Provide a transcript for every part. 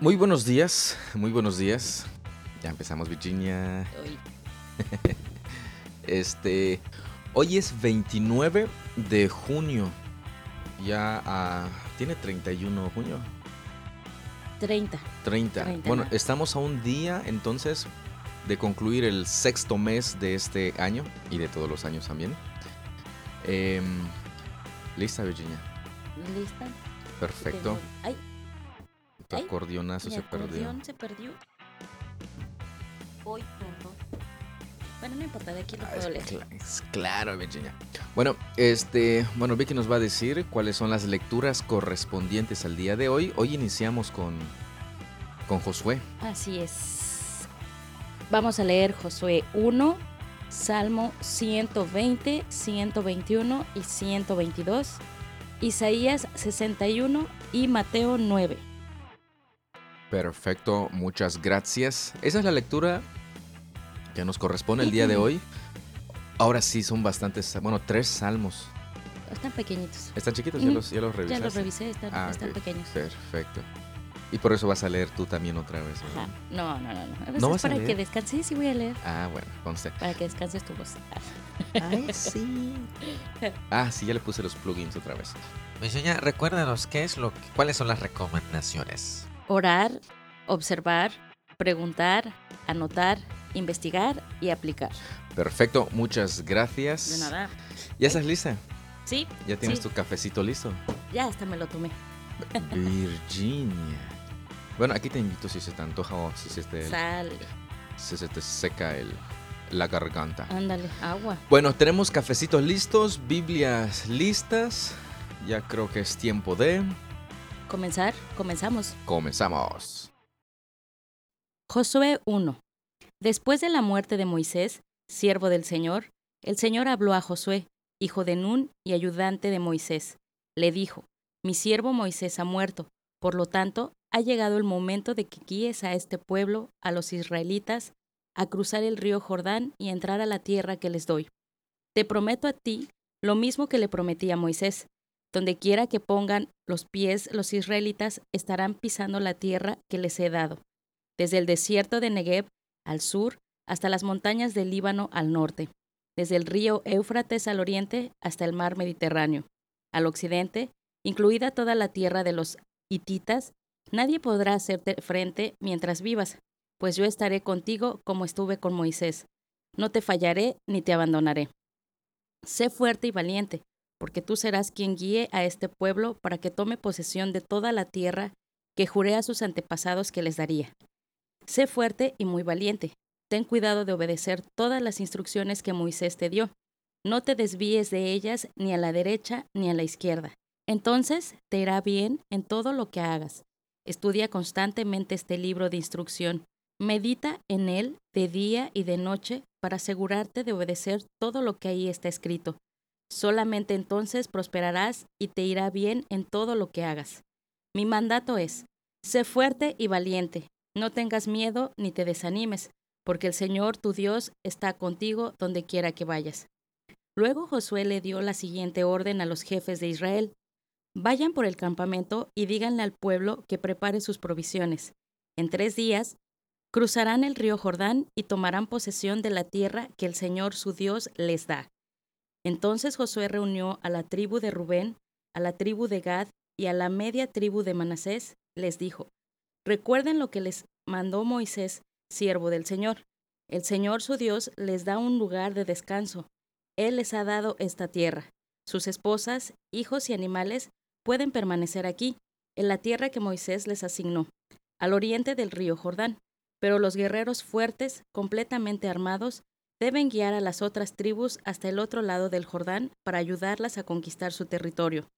Muy buenos días, muy buenos días. Ya empezamos, Virginia. Hoy. Este, hoy es 29 de junio. Ya ah, tiene 31 de junio. 30. 30. 30, Bueno, ¿no? estamos a un día entonces de concluir el sexto mes de este año y de todos los años también. Em, Lista, Virginia. ¿Lista? Perfecto. Ay, Tu Ay, acordeonazo se perdió. acordeón se perdió. Hoy, perdón. Bueno, no importa, de aquí lo Ah, puedo es, leer. es claro, Virginia. Bueno, este, bueno, Vicky nos va a decir cuáles son las lecturas correspondientes al día de hoy. Hoy iniciamos con, con Josué. Así es. Vamos a leer Josué 1, Salmo 120, 121 y 122, Isaías 61 y Mateo 9. Perfecto, muchas gracias. Esa es la lectura que nos corresponde el día de hoy. Ahora sí, son bastantes, bueno, tres salmos. Están pequeñitos. ¿Están chiquitos? ¿Ya los, ya los Ya revisaste? los revisé, están, Ah, están ok. pequeños. Perfecto. Y por eso vas a leer tú también otra vez. ¿verdad? Ajá. No, no, no. no. A ¿No veces vas a para que leer? descanses, sí voy a leer. Ah, bueno, conste. Para que descanses tu voz. Ay, sí. Ah, sí, ya le puse los plugins otra vez. Virginia, recuérdanos qué es lo, cuáles son las recomendaciones. Orar, observar, preguntar, anotar, investigar y aplicar. Perfecto, muchas gracias. De nada. ¿Ya estás lista? Sí, ¿Ya tienes Sí. tu cafecito listo? ya hasta me lo tomé. Virginia. Bueno, aquí te invito si se te antoja o si se te, Sal, si se te seca el, la garganta. ándale, agua. Bueno, tenemos cafecitos listos, Biblias listas. Ya creo que es tiempo de... Comenzar, comenzamos. Comenzamos. Josué 1. Después de la muerte de Moisés, siervo del Señor, el Señor habló a Josué, hijo de Nun y ayudante de Moisés. Le dijo, Mi siervo Moisés ha muerto, por lo tanto, ha llegado el momento de que guíes a este pueblo, a los israelitas, a cruzar el río Jordán y entrar a la tierra que les doy. Te prometo a ti lo mismo que le prometí a Moisés. Donde quiera que pongan los pies los israelitas estarán pisando la tierra que les he dado desde el desierto de Negev al sur hasta las montañas del Líbano al norte, desde el río Éufrates al oriente hasta el mar Mediterráneo. Al occidente, incluida toda la tierra de los hititas, nadie podrá hacerte frente mientras vivas, pues yo estaré contigo como estuve con Moisés. No te fallaré ni te abandonaré. Sé fuerte y valiente, porque tú serás quien guíe a este pueblo para que tome posesión de toda la tierra que juré a sus antepasados que les daría. Sé fuerte y muy valiente. Ten cuidado de obedecer todas las instrucciones que Moisés te dio. No te desvíes de ellas ni a la derecha ni a la izquierda. Entonces te irá bien en todo lo que hagas. Estudia constantemente este libro de instrucción. Medita en él de día y de noche para asegurarte de obedecer todo lo que ahí está escrito. Solamente entonces prosperarás y te irá bien en todo lo que hagas. Mi mandato es, sé fuerte y valiente, no tengas miedo ni te desanimes, porque el Señor tu Dios está contigo donde quiera que vayas. Luego Josué le dio la siguiente orden a los jefes de Israel. Vayan por el campamento y díganle al pueblo que prepare sus provisiones. En tres días cruzarán el río Jordán y tomarán posesión de la tierra que el Señor su Dios les da. Entonces Josué reunió a la tribu de Rubén, a la tribu de Gad y a la media tribu de Manasés, les dijo, Recuerden lo que les mandó Moisés, siervo del Señor. El Señor su Dios les da un lugar de descanso. Él les ha dado esta tierra. Sus esposas, hijos y animales pueden permanecer aquí, en la tierra que Moisés les asignó, al oriente del río Jordán. Pero los guerreros fuertes, completamente armados, deben guiar a las otras tribus hasta el otro lado del Jordán para ayudarlas a conquistar su territorio.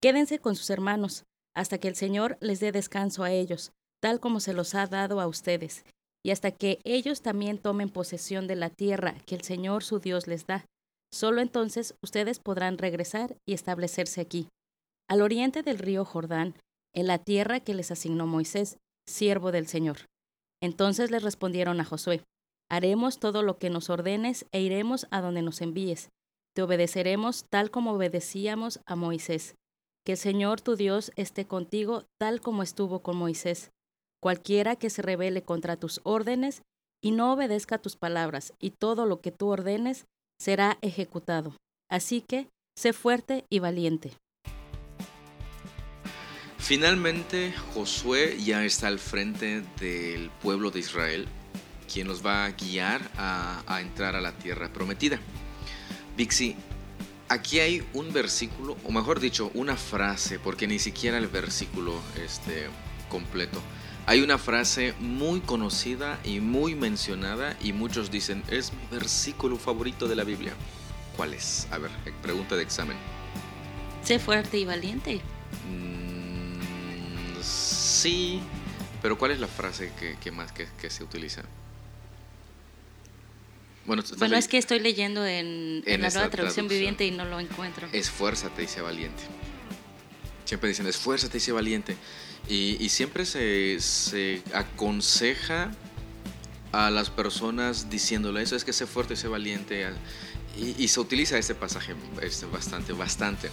Quédense con sus hermanos, hasta que el Señor les dé descanso a ellos, tal como se los ha dado a ustedes, y hasta que ellos también tomen posesión de la tierra que el Señor su Dios les da. Solo entonces ustedes podrán regresar y establecerse aquí, al oriente del río Jordán, en la tierra que les asignó Moisés, siervo del Señor. Entonces les respondieron a Josué, Haremos todo lo que nos ordenes e iremos a donde nos envíes. Te obedeceremos tal como obedecíamos a Moisés. Que el Señor tu Dios esté contigo tal como estuvo con Moisés. Cualquiera que se rebele contra tus órdenes y no obedezca tus palabras, y todo lo que tú ordenes será ejecutado. Así que, sé fuerte y valiente. Finalmente, Josué ya está al frente del pueblo de Israel, quien los va a guiar a, entrar a la tierra prometida. Bixi, aquí hay un versículo, o mejor dicho, una frase, porque ni siquiera el versículo este, completo. Hay una frase muy conocida y muy mencionada y muchos dicen, es mi versículo favorito de la Biblia. ¿Cuál es? A ver, pregunta de examen. Sé fuerte y valiente. Mm, Sí, pero ¿cuál es la frase que, más que, se utiliza? Bueno, bueno es que estoy leyendo en, la nueva traducción, viviente y no lo encuentro. Esfuérzate y sé valiente. Siempre dicen, esfuérzate y sé valiente. Y, siempre se, se, aconseja a las personas diciéndole eso, es que sé fuerte y sé valiente. Y, y se utiliza este pasaje este, bastante, bastante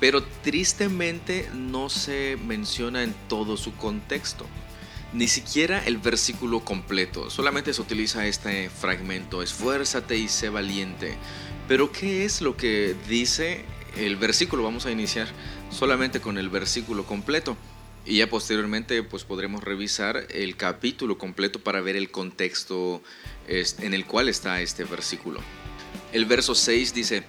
pero tristemente no se menciona en todo su contexto. Ni siquiera el versículo completo, solamente se utiliza este fragmento, esfuérzate y sé valiente. Pero ¿qué es lo que dice el versículo? Vamos a iniciar solamente con el versículo completo y ya posteriormente pues podremos revisar el capítulo completo para ver el contexto en el cual está este versículo. El verso 6 dice,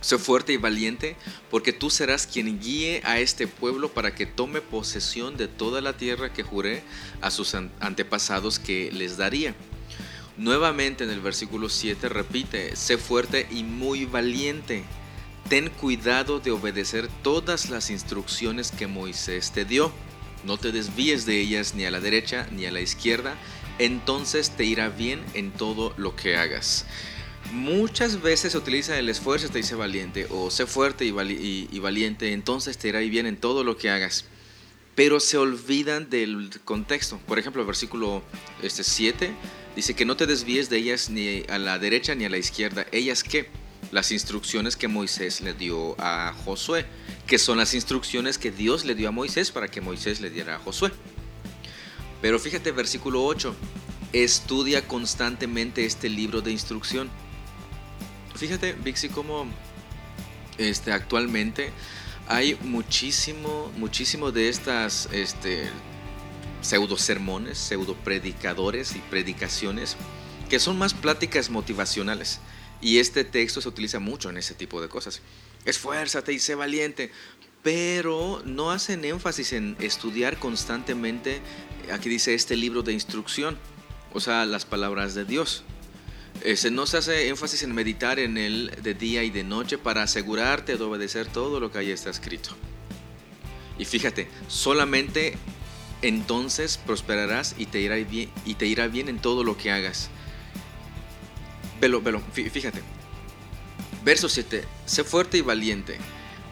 Sé fuerte y valiente, porque tú serás quien guíe a este pueblo para que tome posesión de toda la tierra que juré a sus antepasados que les daría. Nuevamente en el versículo 7 repite, sé fuerte y muy valiente. Ten cuidado de obedecer todas las instrucciones que Moisés te dio. No te desvíes de ellas ni a la derecha ni a la izquierda, entonces te irá bien en todo lo que hagas. Muchas veces se utiliza el esfuerzo, te dice valiente, o sé fuerte y, valiente, entonces te irá bien en todo lo que hagas. Pero se olvidan del contexto. Por ejemplo, el versículo este, 7 dice que no te desvíes de ellas ni a la derecha ni a la izquierda. ¿Ellas qué? Las instrucciones que Moisés le dio a Josué, que son las instrucciones que Dios le dio a Moisés para que Moisés le diera a Josué. Pero fíjate, versículo 8, estudia constantemente este libro de instrucción Fíjate, Vixi, como este, actualmente hay muchísimo, muchísimo de estas este, pseudo sermones, pseudo predicadores y predicaciones que son más pláticas motivacionales. Y este texto se utiliza mucho en ese tipo de cosas. Esfuérzate y sé valiente, pero no hacen énfasis en estudiar constantemente, aquí dice este libro de instrucción, o sea, las palabras de Dios. Este, se hace énfasis en meditar en él de día y de noche para asegurarte de obedecer todo lo que ahí está escrito. Y fíjate, solamente entonces prosperarás y te irá bien, y te irá bien en todo lo que hagas. Velo, velo, fíjate. Verso 7. Sé fuerte y valiente.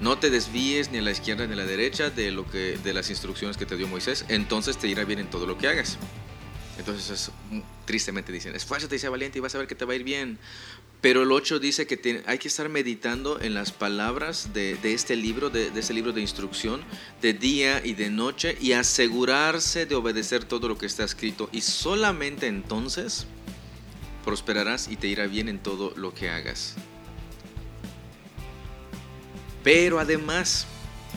No te desvíes ni a la izquierda ni a la derecha de, lo que, de las instrucciones que te dio Moisés. Entonces te irá bien en todo lo que hagas. Entonces, tristemente dicen, esfuérzate y sea valiente y vas a ver que te va a ir bien. Pero el 8 dice que hay que estar meditando en las palabras de, este libro, de, de, este libro de instrucción, de día y de noche, y asegurarse de obedecer todo lo que está escrito. Y solamente entonces prosperarás y te irá bien en todo lo que hagas. Pero además,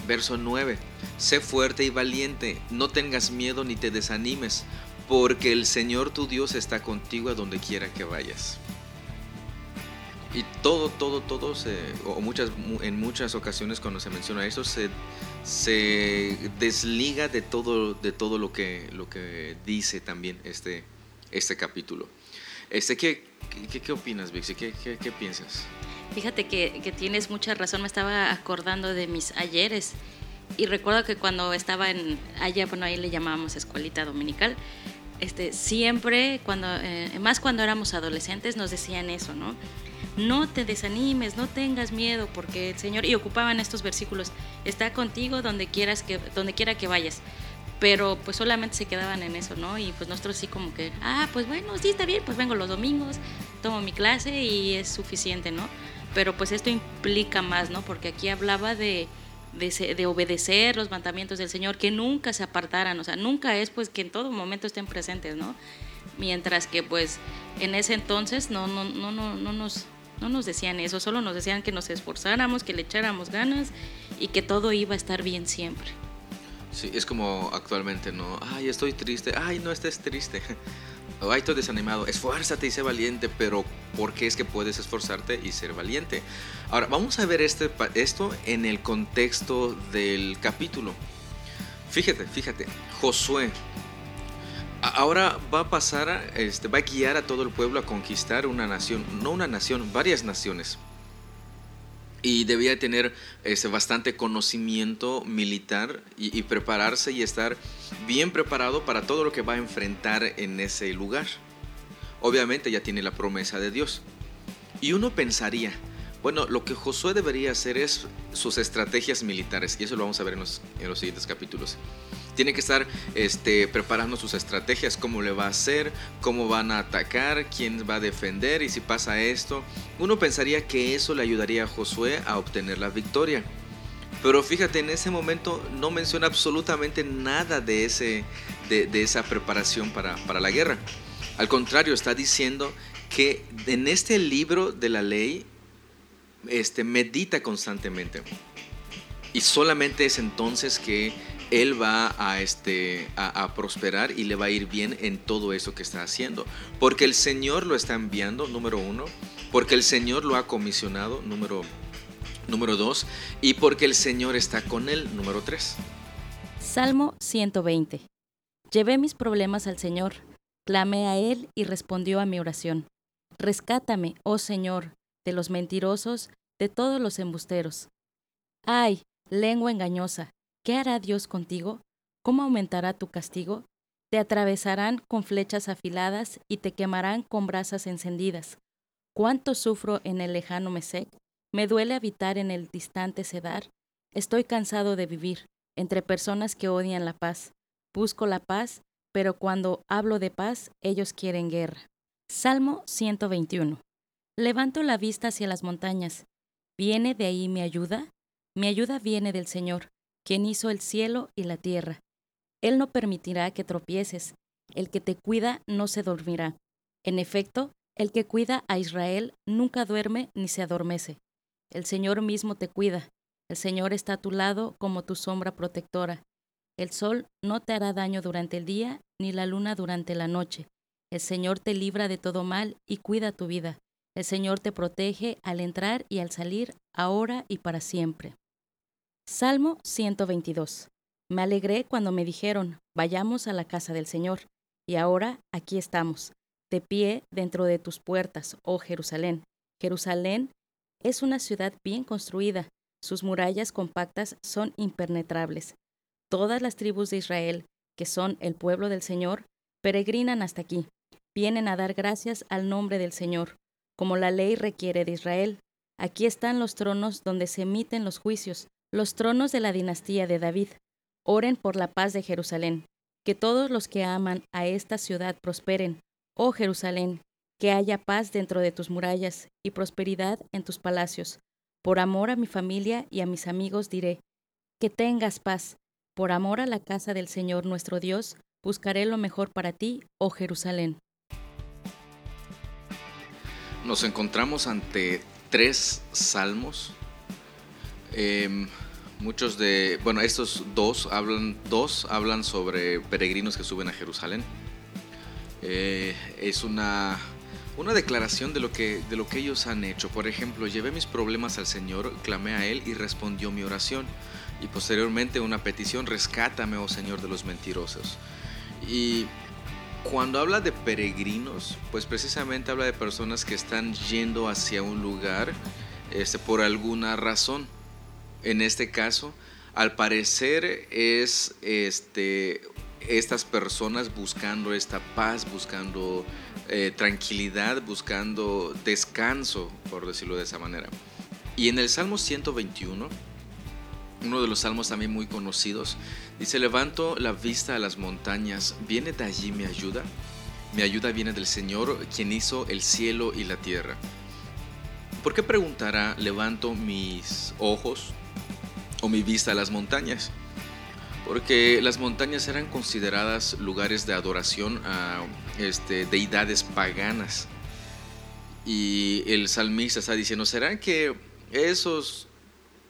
verso 9, sé fuerte y valiente, no tengas miedo ni te desanimes porque el Señor tu Dios está contigo a donde quiera que vayas. Y todo, todo, todo, o muchas, en muchas ocasiones cuando se menciona eso, se, se desliga de todo, de todo lo, que, lo que dice también este, este capítulo. Este, ¿qué, qué, qué opinas, Vixi? ¿Qué, qué, piensas? Fíjate que, que, tienes mucha razón, me estaba acordando de mis ayeres y recuerdo que cuando estaba en allá, bueno, ahí le llamábamos escuelita dominical, este, siempre, cuando, eh, más cuando éramos adolescentes, nos decían eso, ¿no? No te desanimes, no tengas miedo, porque el Señor, y ocupaban estos versículos, está contigo donde, quieras que, donde quiera que vayas. Pero pues solamente se quedaban en eso, ¿no? Y pues nosotros sí como que, ah, pues bueno, sí está bien, pues vengo los domingos, tomo mi clase y es suficiente, ¿no? Pero pues esto implica más, ¿no? Porque aquí hablaba de, de, obedecer los mandamientos del Señor, que nunca se apartaran, o sea, nunca es pues que en todo momento estén presentes, ¿no? Mientras que pues en ese entonces no, no, no, no, no, nos, no nos decían eso, solo nos decían que nos esforzáramos, que le echáramos ganas y que todo iba a estar bien siempre. Sí, es como actualmente, ¿no? Ay, estoy triste, ay, no estés triste. O ay, estoy desanimado, esfuérzate y sé valiente, pero ¿por qué es que puedes esforzarte y ser valiente? Ahora, vamos a ver este, esto en el contexto del capítulo. Fíjate, fíjate, Josué ahora va a pasar, este, va a guiar a todo el pueblo a conquistar una nación, no una nación, varias naciones y debía tener este, bastante conocimiento militar y, prepararse y estar bien preparado para todo lo que va a enfrentar en ese lugar. Obviamente ya tiene la promesa de Dios. Y uno pensaría, bueno, lo que Josué debería hacer es sus estrategias militares, y eso lo vamos a ver en los, en los siguientes capítulos tiene que estar este, preparando sus estrategias, cómo le va a hacer, cómo van a atacar, quién va a defender y si pasa esto. Uno pensaría que eso le ayudaría a Josué a obtener la victoria. Pero fíjate, en ese momento no menciona absolutamente nada de, ese, de, esa preparación para, para la guerra. Al contrario, está diciendo que en este libro de la ley este, medita constantemente. Y solamente es entonces que él va a, este, a, prosperar y le va a ir bien en todo eso que está haciendo. Porque el Señor lo está enviando, número uno. Porque el Señor lo ha comisionado, número, número dos. Y porque el Señor está con él, número tres. Salmo 120. Llevé mis problemas al Señor, clamé a Él y respondió a mi oración. Rescátame, oh Señor, de los mentirosos, de todos los embusteros. Ay, lengua engañosa, ¿Qué hará Dios contigo? ¿Cómo aumentará tu castigo? Te atravesarán con flechas afiladas y te quemarán con brasas encendidas. ¿Cuánto sufro en el lejano Mesec? Me duele habitar en el distante Cedar. Estoy cansado de vivir entre personas que odian la paz. Busco la paz, pero cuando hablo de paz, ellos quieren guerra. Salmo 121. Levanto la vista hacia las montañas. ¿Viene de ahí mi ayuda? Mi ayuda viene del Señor, quien hizo el cielo y la tierra. Él no permitirá que tropieces, el que te cuida no se dormirá. En efecto, el que cuida a Israel nunca duerme ni se adormece. El Señor mismo te cuida, el Señor está a tu lado como tu sombra protectora. El sol no te hará daño durante el día, ni la luna durante la noche. El Señor te libra de todo mal y cuida tu vida. El Señor te protege al entrar y al salir, ahora y para siempre. Salmo 122. Me alegré cuando me dijeron, vayamos a la casa del Señor. Y ahora aquí estamos, de pie dentro de tus puertas, oh Jerusalén. Jerusalén es una ciudad bien construida, sus murallas compactas son impenetrables. Todas las tribus de Israel, que son el pueblo del Señor, peregrinan hasta aquí, vienen a dar gracias al nombre del Señor, como la ley requiere de Israel. Aquí están los tronos donde se emiten los juicios, los tronos de la dinastía de David. Oren por la paz de Jerusalén. Que todos los que aman a esta ciudad prosperen. Oh Jerusalén, que haya paz dentro de tus murallas y prosperidad en tus palacios. Por amor a mi familia y a mis amigos diré, que tengas paz. Por amor a la casa del Señor nuestro Dios, buscaré lo mejor para ti, oh Jerusalén. Nos encontramos ante tres salmos Em, muchos de, bueno, estos dos hablan, dos hablan sobre peregrinos que suben a Jerusalén. Eh, es una, una declaración de lo, que, de lo que ellos han hecho. Por ejemplo, llevé mis problemas al Señor, clamé a Él y respondió mi oración. Y posteriormente una petición, rescátame, oh Señor, de los mentirosos. Y cuando habla de peregrinos, pues precisamente habla de personas que están yendo hacia un lugar este, por alguna razón en este caso, al parecer es este, estas personas buscando esta paz, buscando eh, tranquilidad, buscando descanso, por decirlo de esa manera. Y en el Salmo 121, uno de los salmos también muy conocidos, dice, levanto la vista a las montañas, ¿viene de allí mi ayuda? Mi ayuda viene del Señor, quien hizo el cielo y la tierra. ¿Por qué preguntará, levanto mis ojos o mi vista a las montañas. Porque las montañas eran consideradas lugares de adoración a este, deidades paganas. Y el salmista está diciendo, ¿será que esos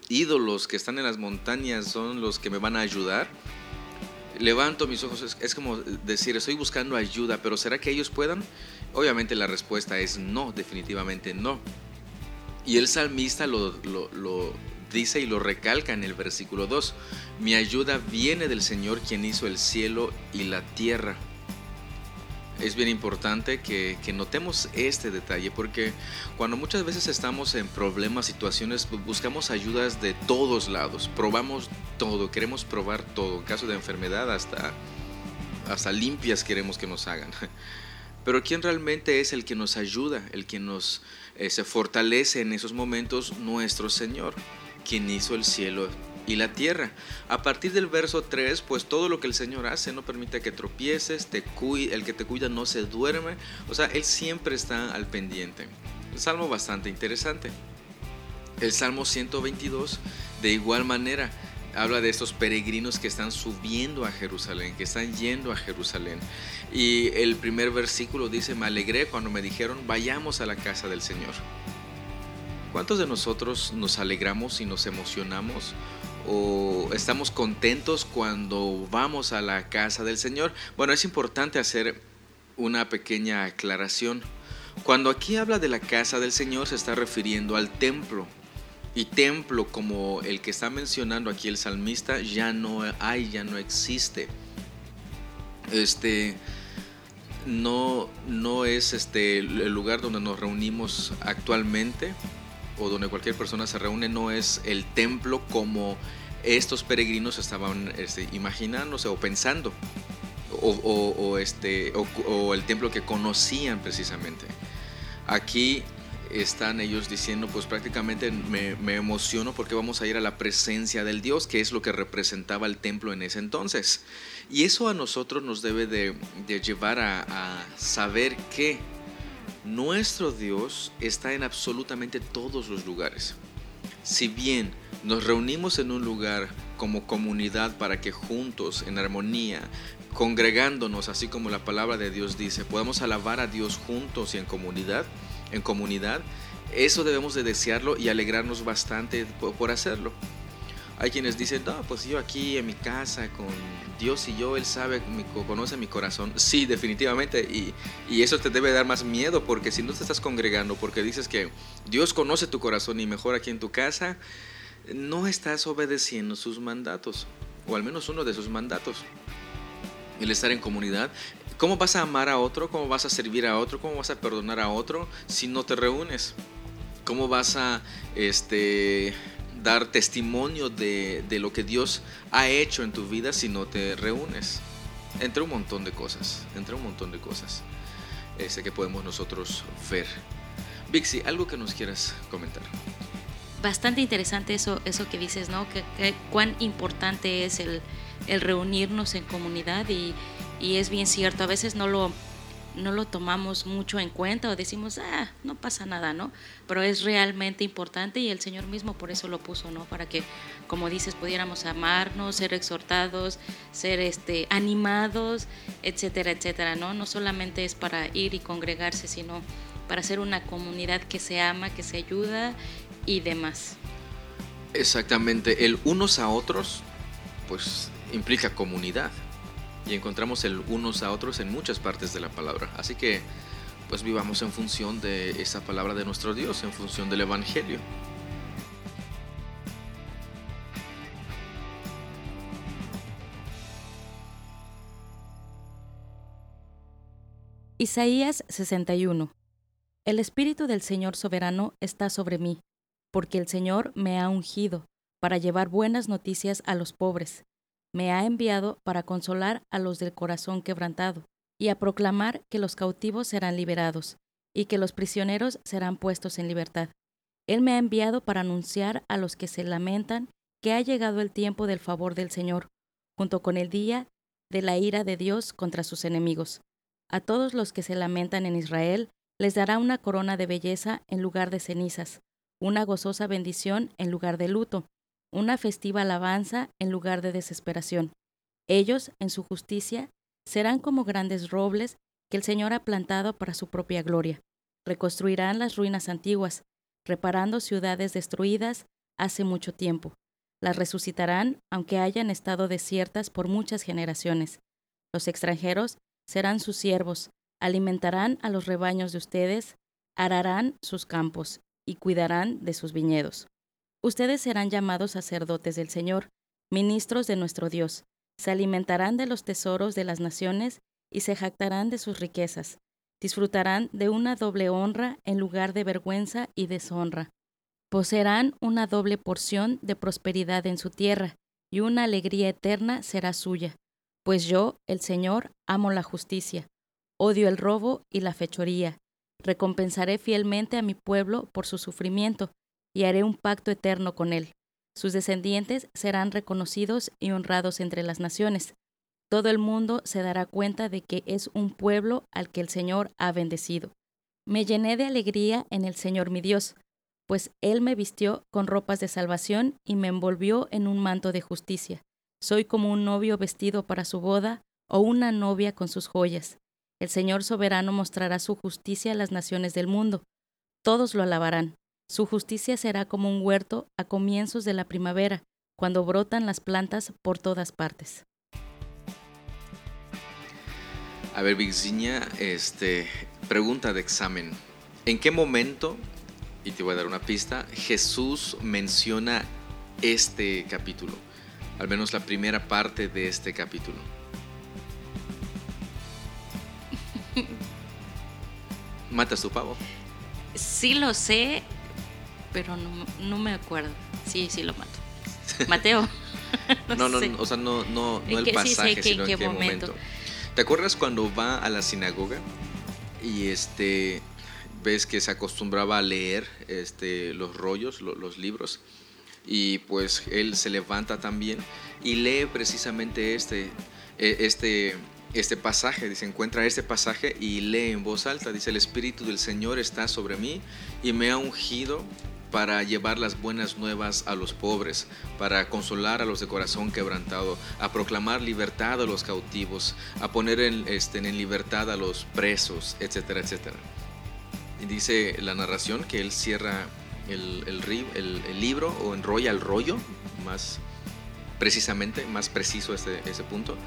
ídolos que están en las montañas son los que me van a ayudar? Levanto mis ojos, es, como decir, estoy buscando ayuda, pero ¿será que ellos puedan? Obviamente la respuesta es no, definitivamente no. Y el salmista lo, lo dice y lo recalca en el versículo 2. Mi ayuda viene del Señor quien hizo el cielo y la tierra es bien importante que, notemos este detalle porque cuando muchas veces estamos en problemas, situaciones, buscamos ayudas de todos lados, probamos todo, queremos probar todo, en caso de enfermedad hasta, hasta limpias queremos que nos hagan. Pero ¿quién realmente es el que nos ayuda, el que nos eh, se fortalece en esos momentos? Nuestro Señor, quien hizo el cielo y la tierra. A partir del verso 3, pues todo lo que el Señor hace no permite que tropieces, te el que te cuida no se duerme, o sea, Él siempre está al pendiente. Un salmo bastante interesante. El Salmo 122, de igual manera, habla de estos peregrinos que están subiendo a Jerusalén, que están yendo a Jerusalén. Y el primer versículo dice, me alegré cuando me dijeron, vayamos a la casa del Señor. ¿Cuántos de nosotros nos alegramos y nos emocionamos o estamos contentos cuando vamos a la casa del Señor? Bueno, es importante hacer una pequeña aclaración. Cuando aquí habla de la casa del Señor se está refiriendo al templo. Y templo como el que está mencionando aquí el salmista ya no hay, ya no existe. Este no, no es este el lugar donde nos reunimos actualmente o donde cualquier persona se reúne no es el templo como estos peregrinos estaban este, imaginándose o pensando, o, este, o, el templo que conocían precisamente. Aquí están ellos diciendo, pues prácticamente me, emociono porque vamos a ir a la presencia del Dios, que es lo que representaba el templo en ese entonces. Y eso a nosotros nos debe de, llevar a, a saber que nuestro Dios está en absolutamente todos los lugares. Si bien nos reunimos en un lugar como comunidad para que juntos, en armonía, congregándonos, así como la palabra de Dios dice, podamos alabar a Dios juntos y en comunidad, en comunidad, eso debemos de desearlo y alegrarnos bastante por hacerlo. Hay quienes dicen, no, pues yo aquí en mi casa con Dios y yo, Él sabe, conoce mi corazón. Sí, definitivamente. Y, y, eso te debe dar más miedo porque si no te estás congregando, porque dices que Dios conoce tu corazón y mejor aquí en tu casa, no estás obedeciendo sus mandatos, o al menos uno de sus mandatos. El estar en comunidad. ¿Cómo vas a amar a otro? ¿Cómo vas a servir a otro? ¿Cómo vas a perdonar a otro si no te reúnes? ¿Cómo vas a este, dar testimonio de, lo que Dios ha hecho en tu vida si no te reúnes. Entre un montón de cosas, entre un montón de cosas ese que podemos nosotros ver. Vixi, algo que nos quieras comentar. Bastante interesante eso, eso que dices, ¿no? Que, cuán importante es el, el, reunirnos en comunidad y, y es bien cierto, a veces no lo no lo tomamos mucho en cuenta o decimos, ah, no pasa nada, ¿no? Pero es realmente importante y el Señor mismo por eso lo puso, ¿no? Para que, como dices, pudiéramos amarnos, ser exhortados, ser este, animados, etcétera, etcétera, ¿no? No solamente es para ir y congregarse, sino para ser una comunidad que se ama, que se ayuda y demás. Exactamente, el unos a otros, pues implica comunidad y encontramos el unos a otros en muchas partes de la palabra. Así que pues vivamos en función de esa palabra de nuestro Dios, en función del Evangelio. Isaías 61 El Espíritu del Señor soberano está sobre mí, porque el Señor me ha ungido para llevar buenas noticias a los pobres me ha enviado para consolar a los del corazón quebrantado, y a proclamar que los cautivos serán liberados, y que los prisioneros serán puestos en libertad. Él me ha enviado para anunciar a los que se lamentan que ha llegado el tiempo del favor del Señor, junto con el día de la ira de Dios contra sus enemigos. A todos los que se lamentan en Israel les dará una corona de belleza en lugar de cenizas, una gozosa bendición en lugar de luto, una festiva alabanza en lugar de desesperación. Ellos, en su justicia, serán como grandes robles que el Señor ha plantado para su propia gloria. Reconstruirán las ruinas antiguas, reparando ciudades destruidas hace mucho tiempo. Las resucitarán aunque hayan estado desiertas por muchas generaciones. Los extranjeros serán sus siervos, alimentarán a los rebaños de ustedes, ararán sus campos y cuidarán de sus viñedos. Ustedes serán llamados sacerdotes del Señor, ministros de nuestro Dios, se alimentarán de los tesoros de las naciones y se jactarán de sus riquezas, disfrutarán de una doble honra en lugar de vergüenza y deshonra. Poseerán una doble porción de prosperidad en su tierra, y una alegría eterna será suya, pues yo, el Señor, amo la justicia, odio el robo y la fechoría. Recompensaré fielmente a mi pueblo por su sufrimiento, y haré un pacto eterno con él. Sus descendientes serán reconocidos y honrados entre las naciones. Todo el mundo se dará cuenta de que es un pueblo al que el Señor ha bendecido. Me llené de alegría en el Señor mi Dios, pues Él me vistió con ropas de salvación y me envolvió en un manto de justicia. Soy como un novio vestido para su boda o una novia con sus joyas. El Señor soberano mostrará su justicia a las naciones del mundo. Todos lo alabarán. Su justicia será como un huerto a comienzos de la primavera, cuando brotan las plantas por todas partes. A ver, Virginia, este, pregunta de examen. ¿En qué momento, y te voy a dar una pista, Jesús menciona este capítulo? Al menos la primera parte de este capítulo. ¿Matas tu pavo? Sí lo sé, pero no, me acuerdo. Sí, sí lo mato. Mateo. no, no, o sea, no, no, no el pasaje, sino en qué, momento. ¿Te acuerdas cuando va a la sinagoga y este ves que se acostumbraba a leer este los rollos, los libros? Y pues él se levanta también y lee precisamente este e, este este pasaje, dice, encuentra este pasaje y lee en voz alta, dice, el Espíritu del Señor está sobre mí y me ha ungido para llevar las buenas nuevas a los pobres, para consolar a los de corazón quebrantado, a proclamar libertad a los cautivos, a poner en, este, libertad a los presos, etcétera, etcétera. Y dice la narración que él cierra el, libro o enrolla el rollo, más precisamente, más preciso ese, ese punto.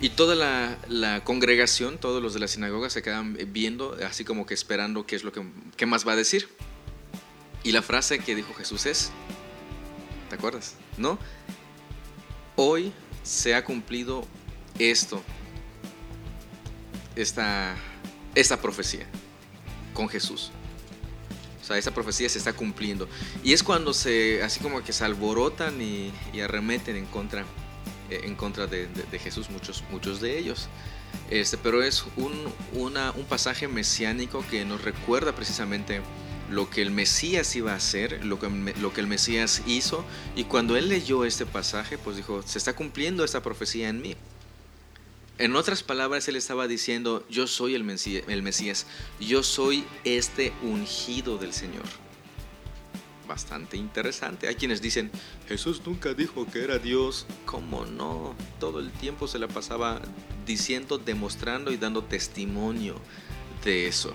Y toda la, la, congregación, todos los de la sinagoga se quedan viendo, así como que esperando qué es lo que qué más va a decir. Y la frase que dijo Jesús es, ¿te acuerdas? ¿No? Hoy se ha cumplido esto, esta, esta profecía con Jesús. O sea, esa profecía se está cumpliendo. Y es cuando se, así como que se alborotan y, arremeten en contra, eh, en contra de, Jesús, muchos, muchos de ellos. Este, pero es un, un pasaje mesiánico que nos recuerda precisamente lo que el Mesías iba a hacer, lo que, lo que el Mesías hizo, y cuando él leyó este pasaje, pues dijo, se está cumpliendo esta profecía en mí. En otras palabras, él estaba diciendo, yo soy el Mesías, el Mesías, yo soy este ungido del Señor. Bastante interesante. Hay quienes dicen, Jesús nunca dijo que era Dios. ¿Cómo no? Todo el tiempo se la pasaba diciendo, demostrando y dando testimonio de eso.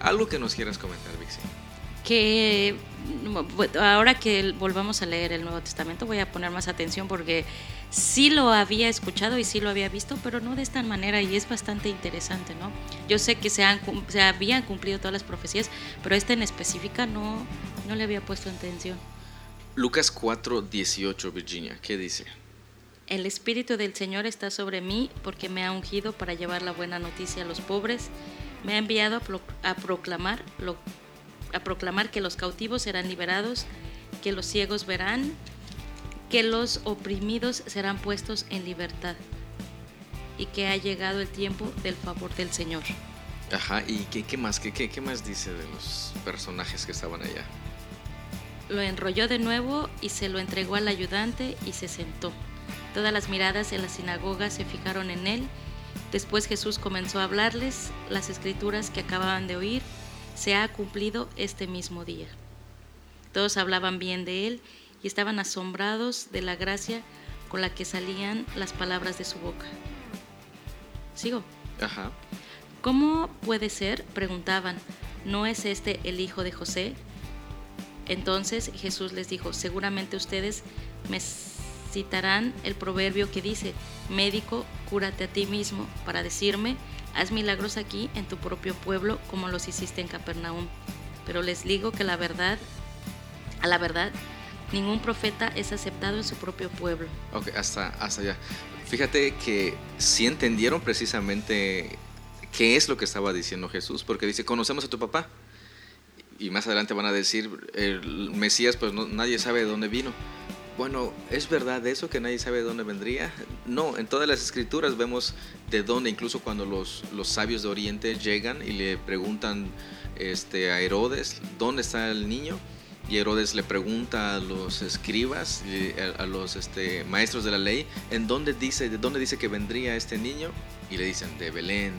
Algo que nos quieras comentar, Vixi que ahora que volvamos a leer el Nuevo Testamento voy a poner más atención porque sí lo había escuchado y sí lo había visto, pero no de esta manera y es bastante interesante, ¿no? Yo sé que se, han, se habían cumplido todas las profecías, pero esta en específica no, no le había puesto atención. Lucas 4, 18, Virginia, ¿qué dice? El Espíritu del Señor está sobre mí porque me ha ungido para llevar la buena noticia a los pobres, me ha enviado a, a proclamar lo a proclamar que los cautivos serán liberados, que los ciegos verán, que los oprimidos serán puestos en libertad y que ha llegado el tiempo del favor del Señor. Ajá, ¿y qué, qué más? ¿Qué, qué, más dice de los personajes que estaban allá? Lo enrolló de nuevo y se lo entregó al ayudante y se sentó. Todas las miradas en la sinagoga se fijaron en él. Después Jesús comenzó a hablarles las escrituras que acababan de oír se ha cumplido este mismo día. Todos hablaban bien de él y estaban asombrados de la gracia con la que salían las palabras de su boca. ¿Sigo? Ajá. ¿Cómo puede ser? preguntaban. ¿No es este el hijo de José? Entonces Jesús les dijo, seguramente ustedes me citarán el proverbio que dice, médico, cúrate a ti mismo, para decirme, haz milagros aquí en tu propio pueblo como los hiciste en Capernaum. Pero les digo que la verdad, a la verdad, ningún profeta es aceptado en su propio pueblo. Ok, hasta, hasta allá. Fíjate que sí entendieron precisamente qué es lo que estaba diciendo Jesús, porque dice, conocemos a tu papá. Y más adelante van a decir, el Mesías, pues nadie sabe de dónde vino. Bueno, ¿es verdad eso que nadie sabe de dónde vendría? No, en todas las escrituras vemos de dónde, incluso cuando los, los sabios de Oriente llegan y le preguntan este, a Herodes, ¿dónde está el niño? Y Herodes le pregunta a los escribas, a, los este, maestros de la ley, ¿en dónde dice, de dónde dice que vendría este niño? Y le dicen, de Belén,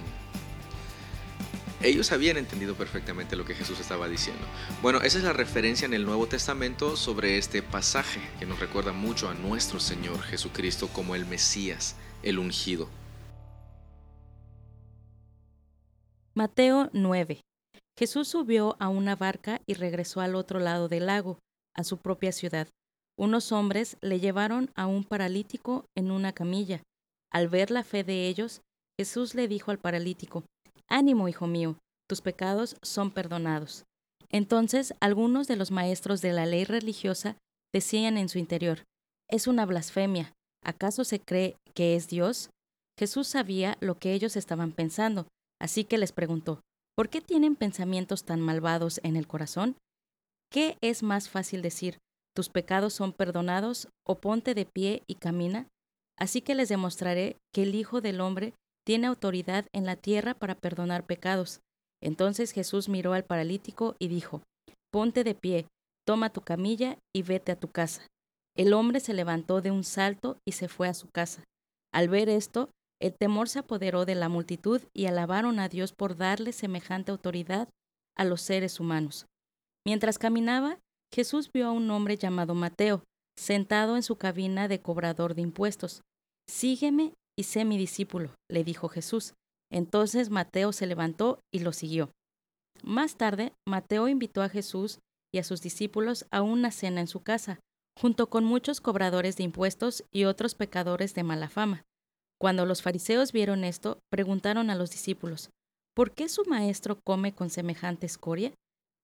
ellos habían entendido perfectamente lo que Jesús estaba diciendo. Bueno, esa es la referencia en el Nuevo Testamento sobre este pasaje que nos recuerda mucho a nuestro Señor Jesucristo como el Mesías, el ungido. Mateo 9. Jesús subió a una barca y regresó al otro lado del lago, a su propia ciudad. Unos hombres le llevaron a un paralítico en una camilla. Al ver la fe de ellos, Jesús le dijo al paralítico, Ánimo, hijo mío, tus pecados son perdonados. Entonces algunos de los maestros de la ley religiosa decían en su interior, es una blasfemia, ¿acaso se cree que es Dios? Jesús sabía lo que ellos estaban pensando, así que les preguntó, ¿por qué tienen pensamientos tan malvados en el corazón? ¿Qué es más fácil decir, tus pecados son perdonados o ponte de pie y camina? Así que les demostraré que el Hijo del Hombre tiene autoridad en la tierra para perdonar pecados. Entonces Jesús miró al paralítico y dijo, Ponte de pie, toma tu camilla y vete a tu casa. El hombre se levantó de un salto y se fue a su casa. Al ver esto, el temor se apoderó de la multitud y alabaron a Dios por darle semejante autoridad a los seres humanos. Mientras caminaba, Jesús vio a un hombre llamado Mateo, sentado en su cabina de cobrador de impuestos. Sígueme y sé mi discípulo, le dijo Jesús. Entonces Mateo se levantó y lo siguió. Más tarde, Mateo invitó a Jesús y a sus discípulos a una cena en su casa, junto con muchos cobradores de impuestos y otros pecadores de mala fama. Cuando los fariseos vieron esto, preguntaron a los discípulos, ¿por qué su maestro come con semejante escoria?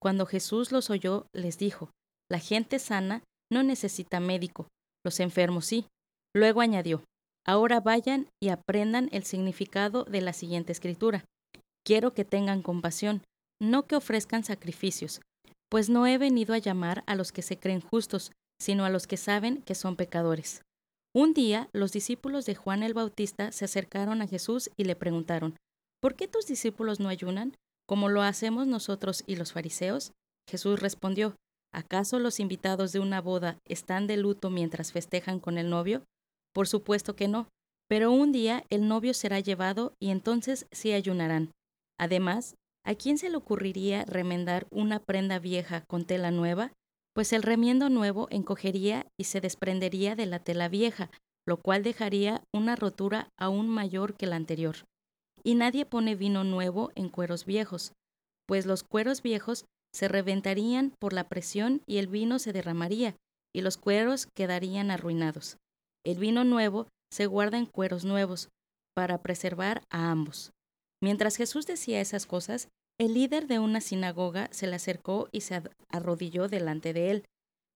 Cuando Jesús los oyó, les dijo, la gente sana no necesita médico, los enfermos sí. Luego añadió, Ahora vayan y aprendan el significado de la siguiente escritura. Quiero que tengan compasión, no que ofrezcan sacrificios, pues no he venido a llamar a los que se creen justos, sino a los que saben que son pecadores. Un día los discípulos de Juan el Bautista se acercaron a Jesús y le preguntaron, ¿Por qué tus discípulos no ayunan, como lo hacemos nosotros y los fariseos? Jesús respondió, ¿acaso los invitados de una boda están de luto mientras festejan con el novio? Por supuesto que no, pero un día el novio será llevado y entonces sí ayunarán. Además, ¿a quién se le ocurriría remendar una prenda vieja con tela nueva? Pues el remiendo nuevo encogería y se desprendería de la tela vieja, lo cual dejaría una rotura aún mayor que la anterior. Y nadie pone vino nuevo en cueros viejos, pues los cueros viejos se reventarían por la presión y el vino se derramaría, y los cueros quedarían arruinados. El vino nuevo se guarda en cueros nuevos, para preservar a ambos. Mientras Jesús decía esas cosas, el líder de una sinagoga se le acercó y se arrodilló delante de él.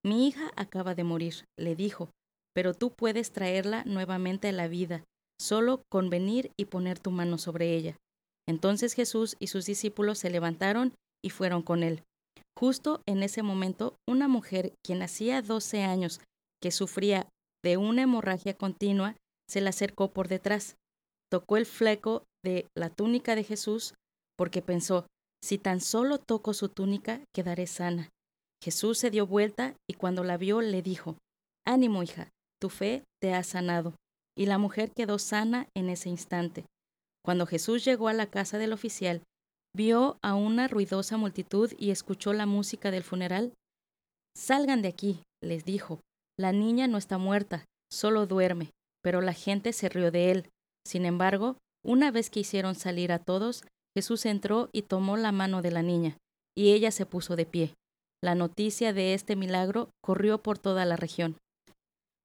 Mi hija acaba de morir, le dijo, pero tú puedes traerla nuevamente a la vida, solo con venir y poner tu mano sobre ella. Entonces Jesús y sus discípulos se levantaron y fueron con él. Justo en ese momento, una mujer, quien hacía doce años que sufría de una hemorragia continua, se le acercó por detrás, tocó el fleco de la túnica de Jesús, porque pensó, si tan solo toco su túnica, quedaré sana. Jesús se dio vuelta y cuando la vio le dijo, Ánimo, hija, tu fe te ha sanado. Y la mujer quedó sana en ese instante. Cuando Jesús llegó a la casa del oficial, vio a una ruidosa multitud y escuchó la música del funeral. Salgan de aquí, les dijo, La niña no está muerta, solo duerme. Pero la gente se rió de él. Sin embargo, una vez que hicieron salir a todos, Jesús entró y tomó la mano de la niña, y ella se puso de pie. La noticia de este milagro corrió por toda la región.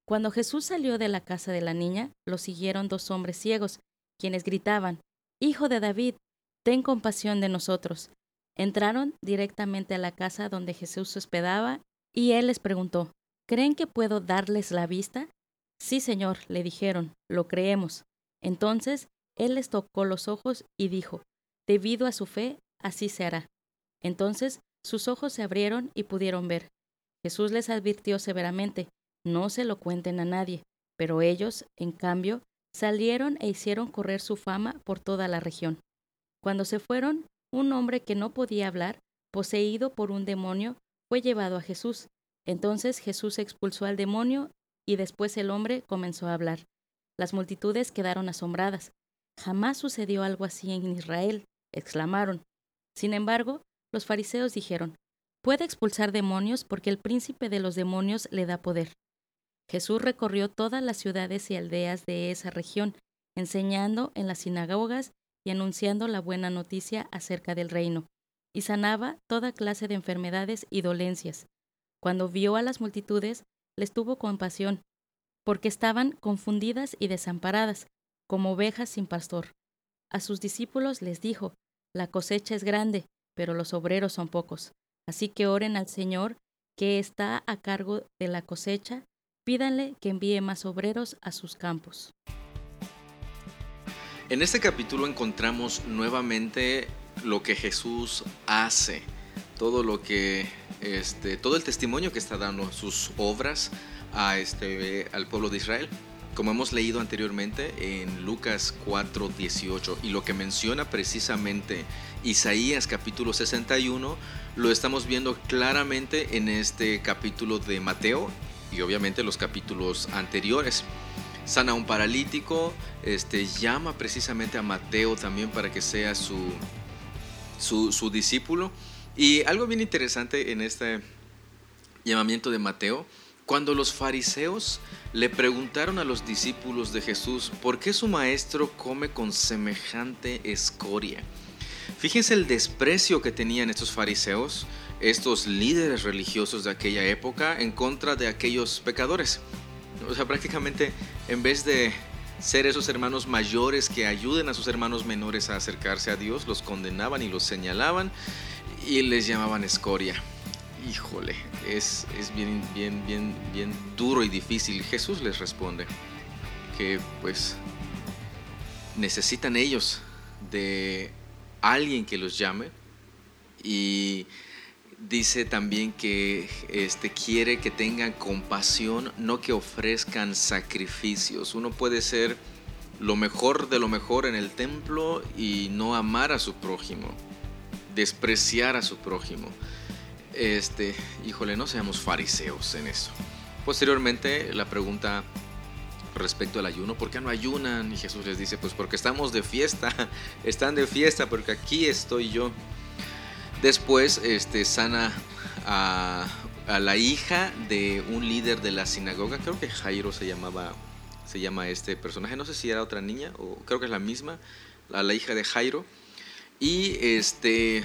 Cuando Jesús salió de la casa de la niña, lo siguieron dos hombres ciegos, quienes gritaban, Hijo de David, ten compasión de nosotros. Entraron directamente a la casa donde Jesús se hospedaba, y él les preguntó, ¿Creen que puedo darles la vista? Sí, Señor, le dijeron, lo creemos. Entonces él les tocó los ojos y dijo, Debido a su fe, así se hará. Entonces sus ojos se abrieron y pudieron ver. Jesús les advirtió severamente, no se lo cuenten a nadie, pero ellos, en cambio, salieron e hicieron correr su fama por toda la región. Cuando se fueron, un hombre que no podía hablar, poseído por un demonio, fue llevado a Jesús. Entonces Jesús expulsó al demonio y después el hombre comenzó a hablar. Las multitudes quedaron asombradas. Jamás sucedió algo así en Israel, exclamaron. Sin embargo, los fariseos dijeron, puede expulsar demonios porque el príncipe de los demonios le da poder. Jesús recorrió todas las ciudades y aldeas de esa región, enseñando en las sinagogas y anunciando la buena noticia acerca del reino, y sanaba toda clase de enfermedades y dolencias. Cuando vio a las multitudes, les tuvo compasión, porque estaban confundidas y desamparadas, como ovejas sin pastor. A sus discípulos les dijo, La cosecha es grande, pero los obreros son pocos. Así que oren al Señor, que está a cargo de la cosecha, pídanle que envíe más obreros a sus campos. En este capítulo encontramos nuevamente lo que Jesús hace, todo lo que, este, todo el testimonio que está dando sus obras este, al pueblo de Israel como hemos leído anteriormente en Lucas 4:18 y lo que menciona precisamente Isaías capítulo 61, lo estamos viendo claramente en este capítulo de Mateo y obviamente los capítulos anteriores. Sana a un paralítico, este, llama precisamente a Mateo también para que sea su, su discípulo. Y algo bien interesante en este llamamiento de Mateo, cuando los fariseos le preguntaron a los discípulos de Jesús por qué su maestro come con semejante escoria. Fíjense el desprecio que tenían estos fariseos, estos líderes religiosos de aquella época, en contra de aquellos pecadores. O sea, prácticamente en vez de ser esos hermanos mayores que ayuden a sus hermanos menores a acercarse a Dios, los condenaban y los señalaban y les llamaban escoria híjole, es, es bien, bien, bien, bien duro y difícil. Jesús les responde que pues necesitan ellos de alguien que los llame y dice también que este, quiere que tengan compasión, no que ofrezcan sacrificios. Uno puede ser lo mejor de lo mejor en el templo y no amar a su prójimo, despreciar a su prójimo este, híjole, no seamos fariseos en eso. Posteriormente, la pregunta respecto al ayuno, ¿por qué no ayunan? Y Jesús les dice, pues porque estamos de fiesta, están de fiesta porque aquí estoy yo. Después, este, sana a, la hija de un líder de la sinagoga, creo que Jairo se llamaba, se llama este personaje, no sé si era otra niña o creo que es la misma, la hija de Jairo. Y este,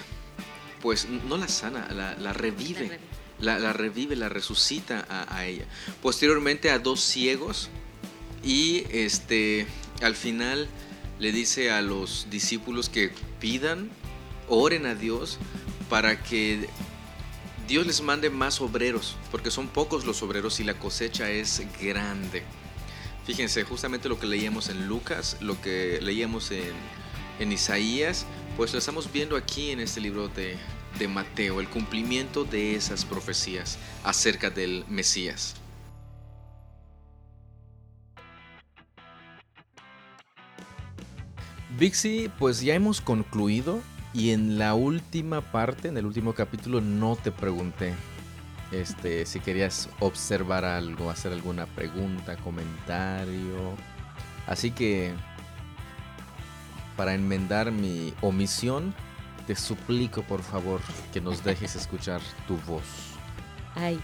pues no la sana, la, revive. La, revive, la resucita a, ella. Posteriormente a dos ciegos y este al final le dice a los discípulos que pidan, oren a Dios para que Dios les mande más obreros, porque son pocos los obreros y la cosecha es grande. Fíjense, justamente lo que leíamos en Lucas, lo que leíamos en, en Isaías, pues lo estamos viendo aquí en este libro de, de Mateo, el cumplimiento de esas profecías acerca del Mesías. Vixi, pues ya hemos concluido y en la última parte, en el último capítulo, no te pregunté este, si querías observar algo, hacer alguna pregunta, comentario. Así que para enmendar mi omisión, te suplico por favor que nos dejes escuchar tu voz. Ay,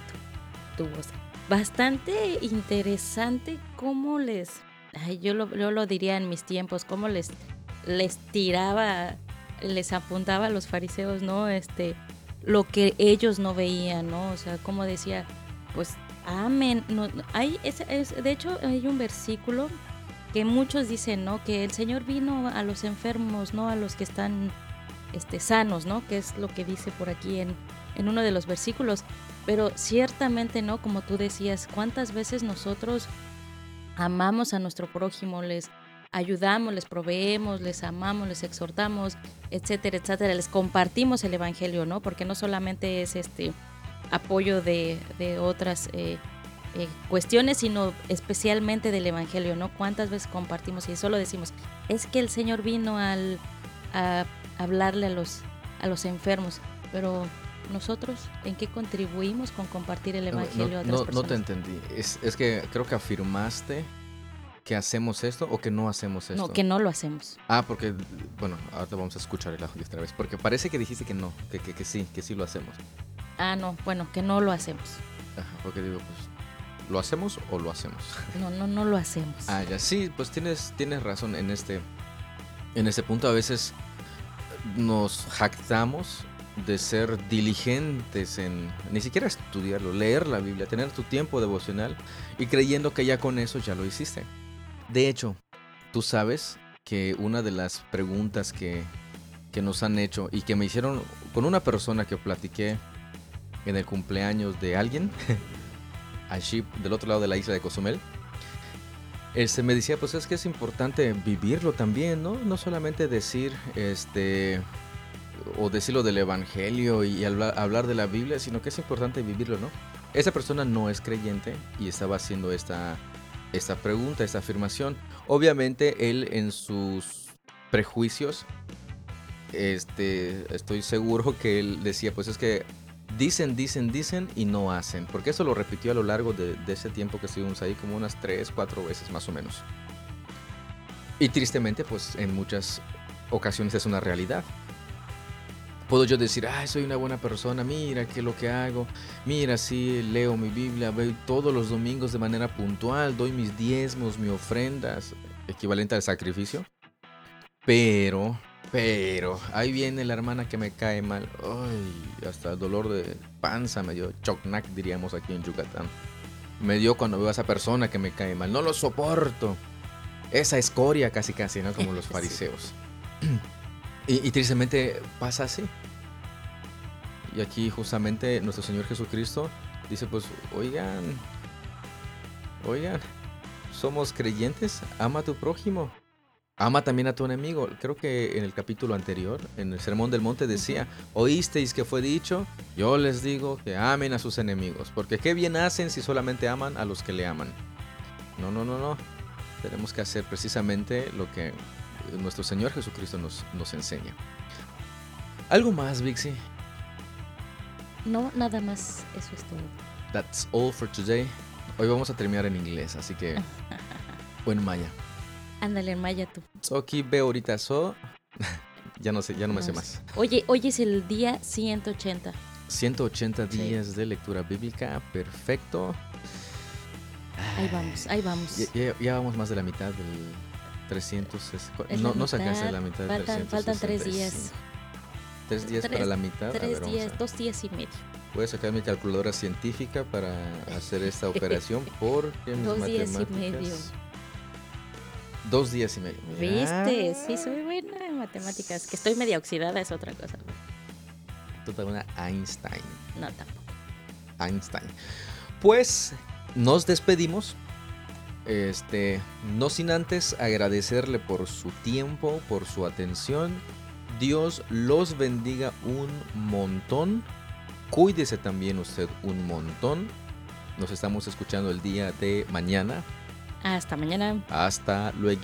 tu, voz. bastante interesante cómo les, yo, lo, yo lo diría en mis tiempos, cómo les, les tiraba, les apuntaba a los fariseos, ¿no? Este, lo que ellos no veían, ¿no? O sea, como decía, pues amen. No, hay, es, es, de hecho, hay un versículo que muchos dicen, ¿no? Que el Señor vino a los enfermos, no a los que están este, sanos, ¿no? Que es lo que dice por aquí en, en uno de los versículos. Pero ciertamente, ¿no? Como tú decías, ¿cuántas veces nosotros amamos a nuestro prójimo, les ayudamos, les proveemos, les amamos, les exhortamos, etcétera, etcétera, les compartimos el Evangelio, ¿no? Porque no solamente es este apoyo de, de otras eh, eh, cuestiones, sino especialmente del Evangelio, ¿no? ¿Cuántas veces compartimos y solo decimos, es que el Señor vino al, a hablarle a los, a los enfermos, pero nosotros, ¿en qué contribuimos con compartir el Evangelio no, a otras no, personas? no te entendí. Es, es que creo que afirmaste que hacemos esto o que no hacemos esto. No, que no lo hacemos. Ah, porque, bueno, ahora vamos a escuchar el audio otra vez. Porque parece que dijiste que no, que, que, que sí, que sí lo hacemos. Ah, no, bueno, que no lo hacemos. Ajá, porque digo, pues, ¿lo hacemos o lo hacemos? No, no, no lo hacemos. Ah, ya, sí, pues tienes, tienes razón en este, en este punto. A veces nos jactamos de ser diligentes en ni siquiera estudiarlo, leer la Biblia, tener tu tiempo devocional y creyendo que ya con eso ya lo hiciste. De hecho, tú sabes que una de las preguntas que, que nos han hecho y que me hicieron con una persona que platiqué en el cumpleaños de alguien, allí del otro lado de la isla de Cozumel, este, me decía, pues es que es importante vivirlo también, ¿no? No solamente decir, este, o decirlo del Evangelio y hablar, hablar de la Biblia, sino que es importante vivirlo, ¿no? Esa persona no es creyente y estaba haciendo esta, esta pregunta, esta afirmación. Obviamente él en sus prejuicios, este, estoy seguro que él decía, pues es que dicen, dicen, dicen y no hacen. Porque eso lo repitió a lo largo de, de ese tiempo que estuvimos ahí, como unas 3, 4 veces más o menos. Y tristemente, pues en muchas ocasiones es una realidad. Puedo yo decir, ay, soy una buena persona, mira qué es lo que hago, mira, sí, leo mi Biblia, veo todos los domingos de manera puntual, doy mis diezmos, mis ofrendas, equivalente al sacrificio. Pero, pero, ahí viene la hermana que me cae mal. Ay, hasta el dolor de panza me dio, chocnac diríamos aquí en Yucatán. Me dio cuando veo a esa persona que me cae mal, no lo soporto. Esa escoria casi casi, ¿no? Como los Sí. fariseos. Y, y tristemente pasa así. Y aquí justamente nuestro Señor Jesucristo dice, pues, oigan, oigan, somos creyentes, ama a tu prójimo, ama también a tu enemigo. Creo que en el capítulo anterior, en el Sermón del Monte decía, oísteis que fue dicho, yo les digo que amen a sus enemigos, porque qué bien hacen si solamente aman a los que le aman. No, no, no, no. Tenemos que hacer precisamente lo que nuestro Señor Jesucristo nos, nos enseña. ¿Algo más, Vixie? No, nada más, eso es todo. That's all for today. Hoy vamos a terminar en inglés, así que... o en maya. Ándale, Maya, tú. Ahorita so... ya no sé, ya no me sé No más. Oye, hoy es el día 180. 180 Sí. días de lectura bíblica, perfecto. Ahí vamos, ahí vamos. Ya, ya- ya vamos más de la mitad del 300. Es No, no sacaste la mitad del faltan- faltan tres días. 365. Tres días Tres- para la mitad. Ver, Tres vamos días, a- dos días y medio. Voy a sacar mi calculadora científica para hacer esta operación porque mis Dos días y matemáticas... medio. Dos días y medio. ¿Viste? Sí, soy buena en matemáticas. Que estoy media oxidada es otra cosa. Toda una Einstein. No, tampoco. Einstein. Pues nos despedimos. Este, no sin antes agradecerle por su tiempo, por su atención. Dios los bendiga un montón. Cuídese también usted un montón. Nos estamos escuchando el día de mañana. Hasta mañana. Hasta luego.